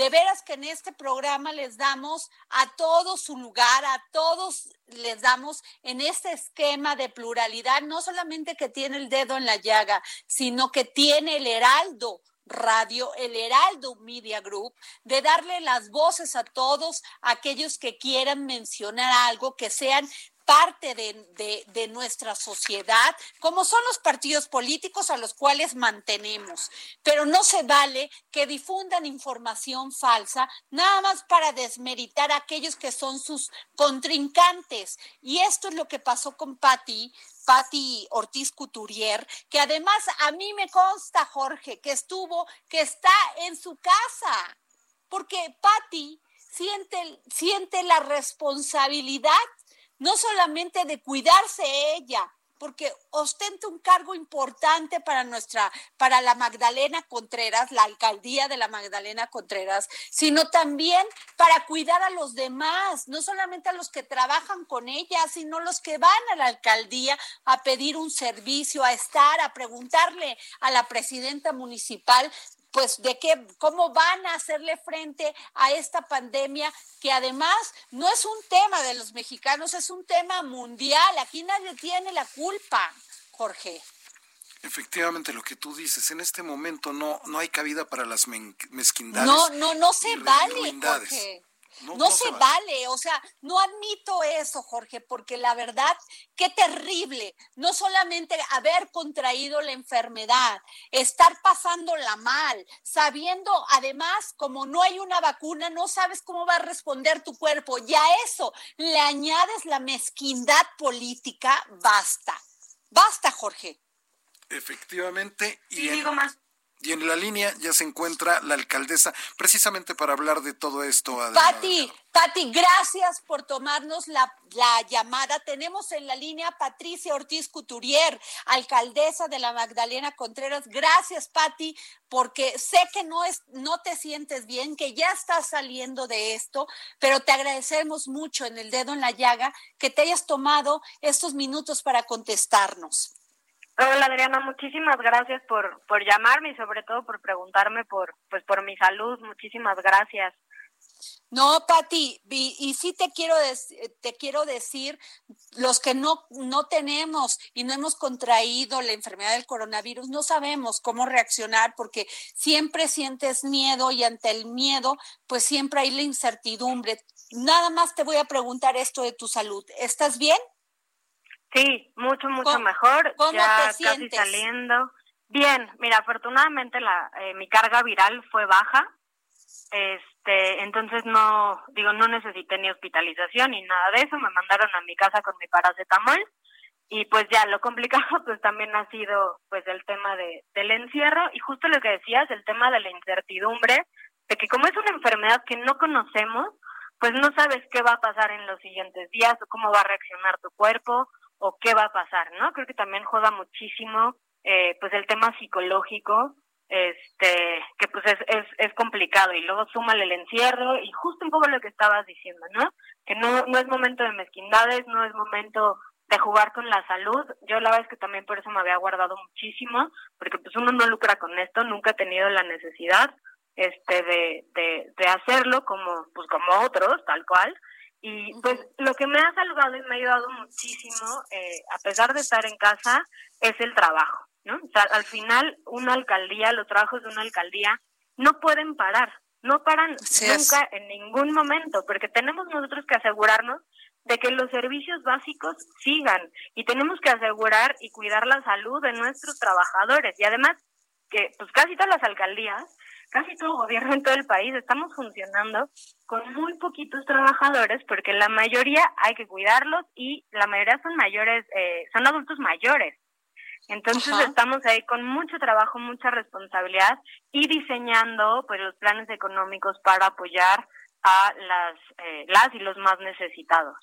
De veras que en este programa les damos a todos su lugar, a todos les damos en este esquema de pluralidad, no solamente que tiene el dedo en la llaga, sino que tiene el heraldo Radio, el Heraldo Media Group, de darle las voces a todos aquellos que quieran mencionar algo, que sean parte de, de, nuestra sociedad, como son los partidos políticos a los cuales mantenemos. Pero no se vale que difundan información falsa, nada más para desmeritar a aquellos que son sus contrincantes. Y esto es lo que pasó con Patti, Patti Ortiz Couturier, que además a mí me consta, Jorge, que estuvo, que está en su casa, porque Patti siente, siente la responsabilidad no solamente de cuidarse ella, porque ostenta un cargo importante para nuestra, para la Magdalena Contreras, la alcaldía de la Magdalena Contreras, sino también para cuidar a los demás, no solamente a los que trabajan con ella, sino los que van a la alcaldía a pedir un servicio, a estar, a preguntarle a la presidenta municipal pues de qué, cómo van a hacerle frente a esta pandemia que además no es un tema de los mexicanos, es un tema mundial. Aquí nadie tiene la culpa, Jorge. Efectivamente, lo que tú dices, en este momento no, no hay cabida para las mezquindades. No, no, no se vale, Jorge. No, se, vale. o sea, no admito eso, Jorge, porque la verdad, qué terrible, no solamente haber contraído la enfermedad, estar pasándola mal, sabiendo además, como no hay una vacuna, no sabes cómo va a responder tu cuerpo, y a eso le añades la mezquindad política, basta, basta, Jorge. Efectivamente. Y digo más. Y en la línea ya se encuentra la alcaldesa, precisamente para hablar de todo esto. Pati, Pati, gracias por tomarnos la, la, llamada. Tenemos en la línea Patricia Ortiz Couturier, alcaldesa de la Magdalena Contreras. Gracias, Pati, porque sé que no, es, no te sientes bien, que ya estás saliendo de esto, pero te agradecemos mucho en el dedo en la llaga que te hayas tomado estos minutos para contestarnos. Hola Adriana, muchísimas gracias por, por llamarme y sobre todo por preguntarme por, pues por mi salud. Muchísimas gracias. No, Pati, y, y, sí te quiero, te quiero decir, los que no, no tenemos y no hemos contraído la enfermedad del coronavirus, no sabemos cómo reaccionar porque siempre sientes miedo y ante el miedo, pues siempre hay la incertidumbre. Nada más te voy a preguntar esto de tu salud. ¿Estás bien? Sí, mucho, mucho mejor. ya casi saliendo. Bien, mira, afortunadamente la, eh, mi carga viral fue baja. Este, entonces no, digo, no necesité ni hospitalización ni nada de eso. Me mandaron a mi casa con mi paracetamol. Y pues ya, lo complicado pues también ha sido pues el tema de, del encierro y justo lo que decías, el tema de la incertidumbre, de que como es una enfermedad que no conocemos, pues no sabes qué va a pasar en los siguientes días o cómo va a reaccionar tu cuerpo o qué va a pasar, ¿no? Creo que también juega muchísimo eh, pues el tema psicológico, este, que pues es, es, es complicado y luego súmale el encierro y justo un poco lo que estabas diciendo, ¿no? Que no, no es momento de mezquindades, no es momento de jugar con la salud. Yo la verdad es que también por eso me había guardado muchísimo, porque pues uno no lucra con esto, nunca he tenido la necesidad este de, de, de hacerlo como pues como otros, tal cual, y pues lo que me ha salvado y me ha ayudado muchísimo, eh, a pesar de estar en casa, es el trabajo, ¿no? O sea, al final, una alcaldía, los trabajos de una alcaldía, no pueden parar, no paran nunca en ningún momento, porque tenemos nosotros que asegurarnos de que los servicios básicos sigan y tenemos que asegurar y cuidar la salud de nuestros trabajadores. Y además, que pues casi todas las alcaldías casi todo gobierno en todo el país estamos funcionando con muy poquitos trabajadores porque la mayoría hay que cuidarlos y la mayoría son mayores, eh, son adultos mayores. Entonces estamos ahí con mucho trabajo, mucha responsabilidad y diseñando pues los planes económicos para apoyar a las, eh, las y los más necesitados.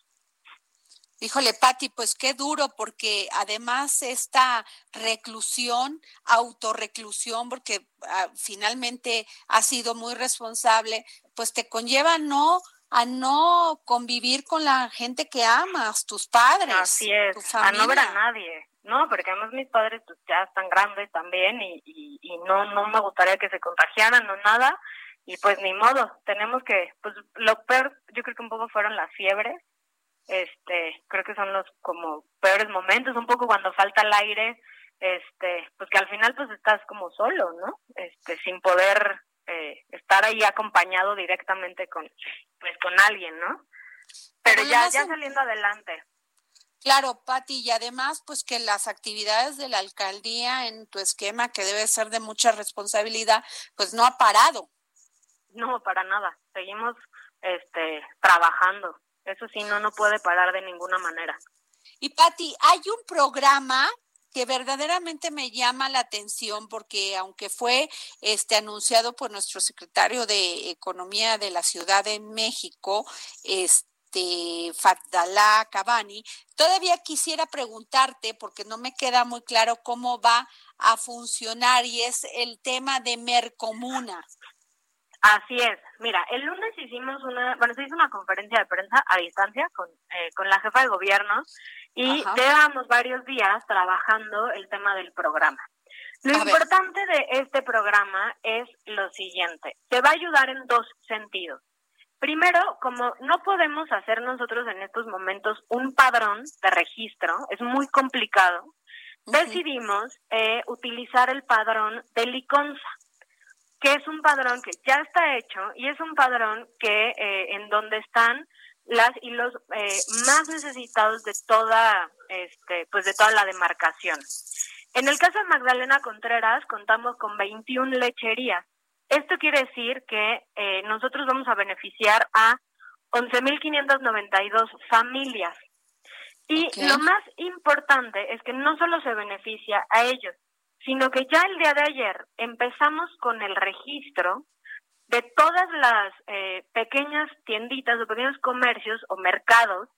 Híjole, Patti, pues qué duro, porque además esta reclusión, autorreclusión, porque ah, finalmente has sido muy responsable, pues te conlleva no a no convivir con la gente que amas, tus padres. Así es, a no ver a nadie. No, porque además mis padres pues, ya están grandes también y, y, y no, no me gustaría que se contagiaran o nada. Y pues ni modo, tenemos que, pues lo peor yo creo que un poco fueron las fiebres este creo que son los como peores momentos un poco cuando falta el aire este pues que al final pues estás como solo no este sin poder eh, estar ahí acompañado directamente con pues con alguien no pero ya ya saliendo adelante Claro, Pati, y además, pues que las actividades de la alcaldía en tu esquema, que debe ser de mucha responsabilidad, pues no ha parado. No, para nada. Seguimos este, trabajando. Eso sí, no, no puede parar de ninguna manera. Y Patti, hay un programa que verdaderamente me llama la atención porque aunque fue este anunciado por nuestro secretario de Economía de la Ciudad de México, este Fadalá Cabani, todavía quisiera preguntarte porque no me queda muy claro cómo va a funcionar y es el tema de Mercomuna. Así es. Mira, el lunes hicimos una, bueno, se hizo una conferencia de prensa a distancia con, eh, con la jefa de gobierno y llevamos varios días trabajando el tema del programa. Lo importante de este programa es lo siguiente. Se va a ayudar en dos sentidos. Primero, como no podemos hacer nosotros en estos momentos un padrón de registro, es muy complicado, decidimos eh, utilizar el padrón de Liconza que es un padrón que ya está hecho y es un padrón que eh, en donde están las y los eh, más necesitados de toda este pues de toda la demarcación. En el caso de Magdalena Contreras contamos con 21 lecherías. Esto quiere decir que eh, nosotros vamos a beneficiar a 11.592 familias. Y lo más importante es que no solo se beneficia a ellos, sino que ya el día de ayer empezamos con el registro de todas las eh, pequeñas tienditas o pequeños comercios o mercados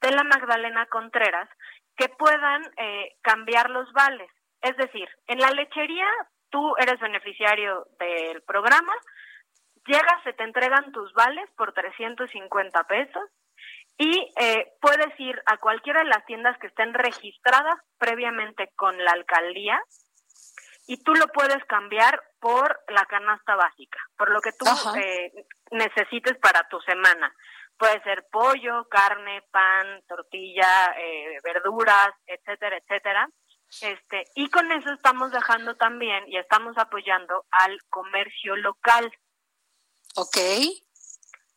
de la Magdalena Contreras que puedan eh, cambiar los vales. Es decir, en la lechería tú eres beneficiario del programa, llegas, se te entregan tus vales por 350 pesos y eh, puedes ir a cualquiera de las tiendas que estén registradas previamente con la alcaldía y tú lo puedes cambiar por la canasta básica, por lo que tú eh, necesites para tu semana. Puede ser pollo, carne, pan, tortilla, eh, verduras, etcétera, etcétera. Este, y con eso estamos dejando también y estamos apoyando al comercio local. Ok.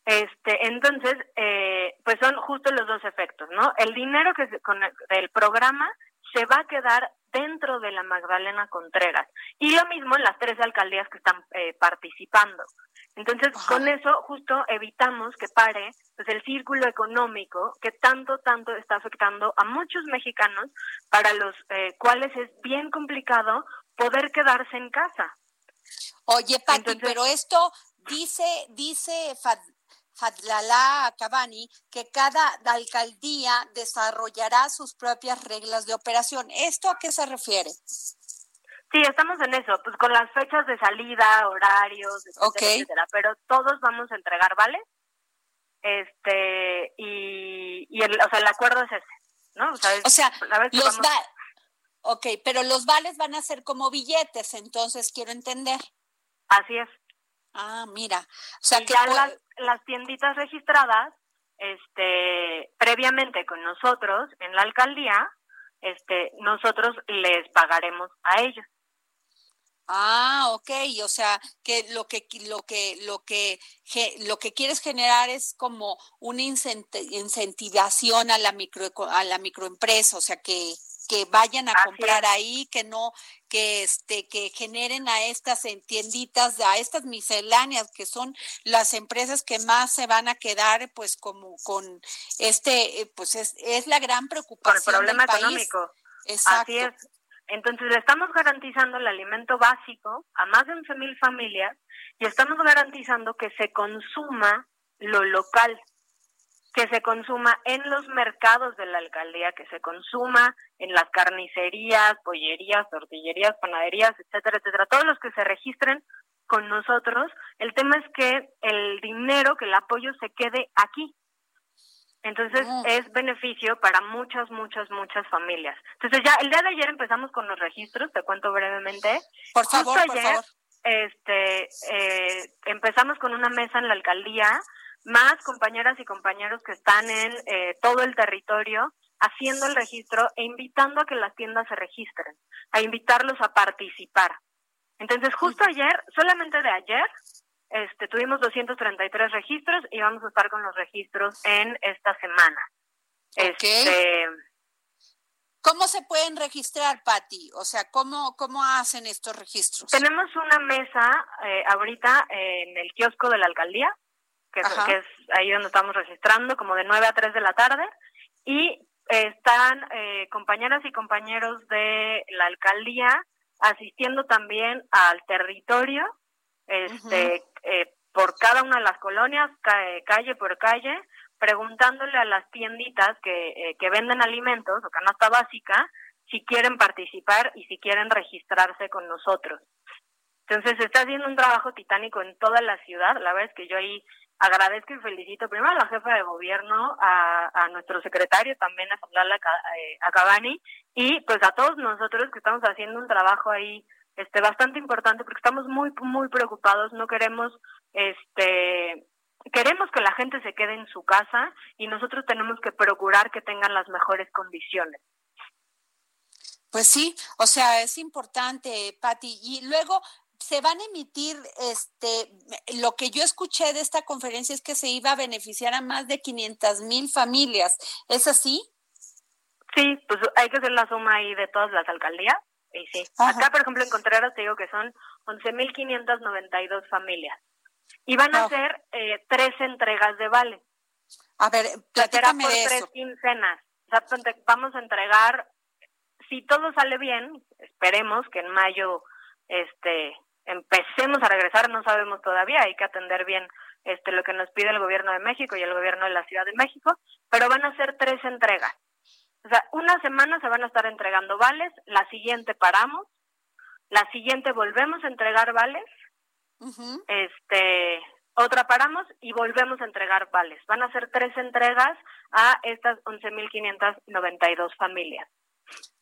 Este, entonces, eh, pues son justo los dos efectos, ¿no? El dinero que se, con el programa se va a quedar dentro de la Magdalena Contreras. Y lo mismo en las tres alcaldías que están eh, participando. Entonces, con eso justo evitamos que pare pues, el círculo económico que tanto, tanto está afectando a muchos mexicanos para los eh, cuales es bien complicado poder quedarse en casa. Oye, Pati, pero esto dice, dice Fadlala Cabani que cada alcaldía desarrollará sus propias reglas de operación. ¿Esto a qué se refiere? Sí, estamos en eso, pues con las fechas de salida, horarios, etcétera, pero todos vamos a entregar, ¿vale? Este, y, y el, o sea, el acuerdo es ese, ¿no? O sea, los Ok, pero los vales van a ser como billetes, entonces quiero entender. Así es. Ah, mira. O sea, que ya las, tienditas registradas, este, previamente con nosotros en la alcaldía, este, nosotros les pagaremos a ellos. Ah, ok, o sea, que lo que lo que lo que lo que quieres generar es como una incentivación a la micro a la microempresa, o sea, que que vayan a comprar ahí, que no, que este, que generen a estas tienditas, a estas misceláneas, que son las empresas que más se van a quedar, pues como con este, eh, pues es, es la gran preocupación. El problema económico. Exacto. Así es. Entonces le estamos garantizando el alimento básico a más de 11.000 familias y estamos garantizando que se consuma lo local, que se consuma en los mercados de la alcaldía, que se consuma en las carnicerías, pollerías, tortillerías, panaderías, etcétera, etcétera, todos los que se registren con nosotros. El tema es que el dinero, que el apoyo se quede aquí. Entonces mm. es beneficio para muchas, muchas, muchas familias. Entonces ya el día de ayer empezamos con los registros, te cuento brevemente. Por favor, por favor. Este, eh, empezamos con una mesa en la alcaldía más compañeras y compañeros que están en eh, todo el territorio haciendo el registro e invitando a que las tiendas se registren, a invitarlos a participar. Entonces, justo ayer, solamente de ayer, este, tuvimos 233 registros y vamos a estar con los registros en esta semana. Este, ¿Cómo se pueden registrar, Patti? O sea, ¿cómo, ¿cómo hacen estos registros? Tenemos una mesa eh, ahorita en el kiosco de la alcaldía que es, ahí donde estamos registrando, como de 9 a 3 de la tarde, y están eh, compañeras y compañeros de la alcaldía asistiendo también al territorio, este, eh, por cada una de las colonias, calle por calle, preguntándole a las tienditas que, eh, que venden alimentos o canasta básica si quieren participar y si quieren registrarse con nosotros. Entonces se está haciendo un trabajo titánico en toda la ciudad. La verdad es que yo ahí agradezco y felicito primero a la jefa de gobierno, a, nuestro secretario también, a Sablala eh, a Cabani, y pues a todos nosotros que estamos haciendo un trabajo ahí este bastante importante porque estamos muy muy preocupados, no queremos este queremos que la gente se quede en su casa y nosotros tenemos que procurar que tengan las mejores condiciones. Pues sí, o sea, es importante, Patti. Y luego, se van a emitir, este, lo que yo escuché de esta conferencia es que se iba a beneficiar a más de 500 mil familias. ¿Es así? Sí, pues hay que hacer la suma ahí de todas las alcaldías. Y sí. Acá, por ejemplo, en Contreras te digo que son 11.592 familias. Y van a hacer eh, tres entregas de vale. A ver, platícame por tres quincenas. O sea, vamos a entregar, si todo sale bien, esperemos que en mayo este empecemos a regresar, no sabemos todavía, hay que atender bien este lo que nos pide el gobierno de México y el gobierno de la Ciudad de México, pero van a ser tres entregas. O sea, una semana se van a estar entregando vales, la siguiente paramos, la siguiente volvemos a entregar vales, este otra paramos y volvemos a entregar vales. Van a ser tres entregas a estas 11.592 familias.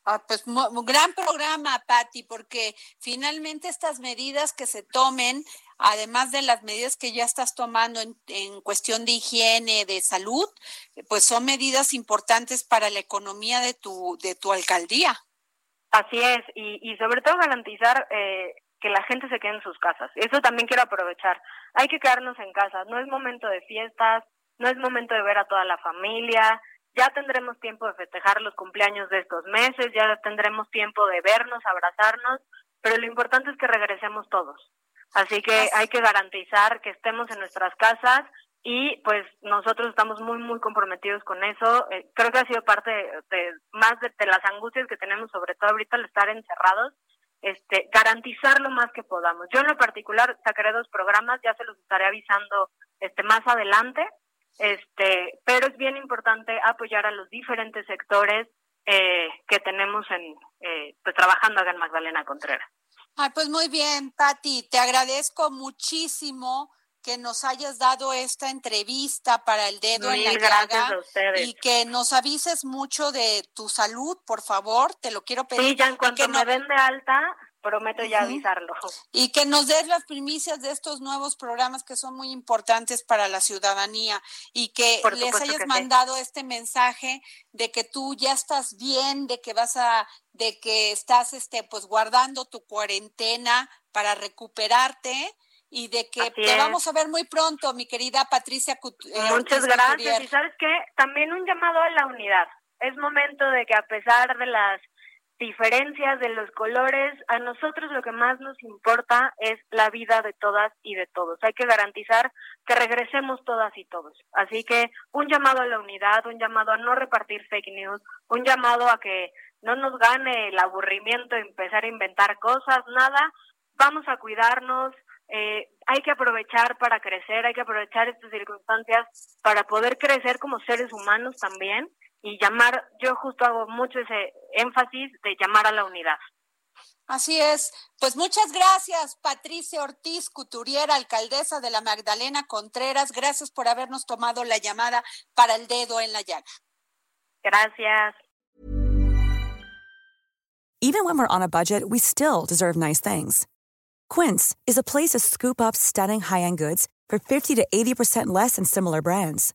Ah, pues un gran programa, Patti, porque finalmente estas medidas que se tomen, además de las medidas que ya estás tomando en, en, cuestión de higiene, de salud, pues son medidas importantes para la economía de tu, de tu alcaldía. Así es, y, y sobre todo garantizar eh, que la gente se quede en sus casas. Eso también quiero aprovechar. Hay que quedarnos en casa, no es momento de fiestas, no es momento de ver a toda la familia, ya tendremos tiempo de festejar los cumpleaños de estos meses, ya tendremos tiempo de vernos, abrazarnos, pero lo importante es que regresemos todos. Así que hay que garantizar que estemos en nuestras casas y pues nosotros estamos muy, muy comprometidos con eso. Eh, creo que ha sido parte de, más de, las angustias que tenemos, sobre todo ahorita al estar encerrados, este, garantizar lo más que podamos. Yo en lo particular sacaré dos programas, ya se los estaré avisando este, más adelante, este, pero es bien importante apoyar a los diferentes sectores eh, que tenemos en, eh, pues trabajando acá en Magdalena Contreras. Ay, pues muy bien, Patti, te agradezco muchísimo que nos hayas dado esta entrevista para el dedo en la llaga y que nos avises mucho de tu salud, por favor, te lo quiero pedir. Sí, ya en cuanto me den de alta, prometo ya avisarlo. Y que nos des las primicias de estos nuevos programas que son muy importantes para la ciudadanía y que les hayas mandado este mensaje de que tú ya estás bien, de que vas a, de que estás este pues guardando tu cuarentena para recuperarte y de que te vamos a ver muy pronto, mi querida Patricia. Eh, Muchas gracias. Y sabes qué, también un llamado a la unidad. Es momento de que a pesar de las diferencias de los colores, a nosotros lo que más nos importa es la vida de todas y de todos. Hay que garantizar que regresemos todas y todos. Así que un llamado a la unidad, un llamado a no repartir fake news, un llamado a que no nos gane el aburrimiento, empezar a inventar cosas, nada, vamos a cuidarnos, eh, hay que aprovechar para crecer, hay que aprovechar estas circunstancias para poder crecer como seres humanos también y llamar, yo justo hago mucho ese énfasis de llamar a la unidad. Así es. Pues muchas gracias, Patricia Ortiz Couturiera, alcaldesa de la Magdalena Contreras. Gracias por habernos tomado la llamada para el dedo en la llaga. Gracias. Even when we're on a budget, we still deserve nice things. Quince is a place to scoop up stunning high-end goods for 50 to 80% less than similar brands.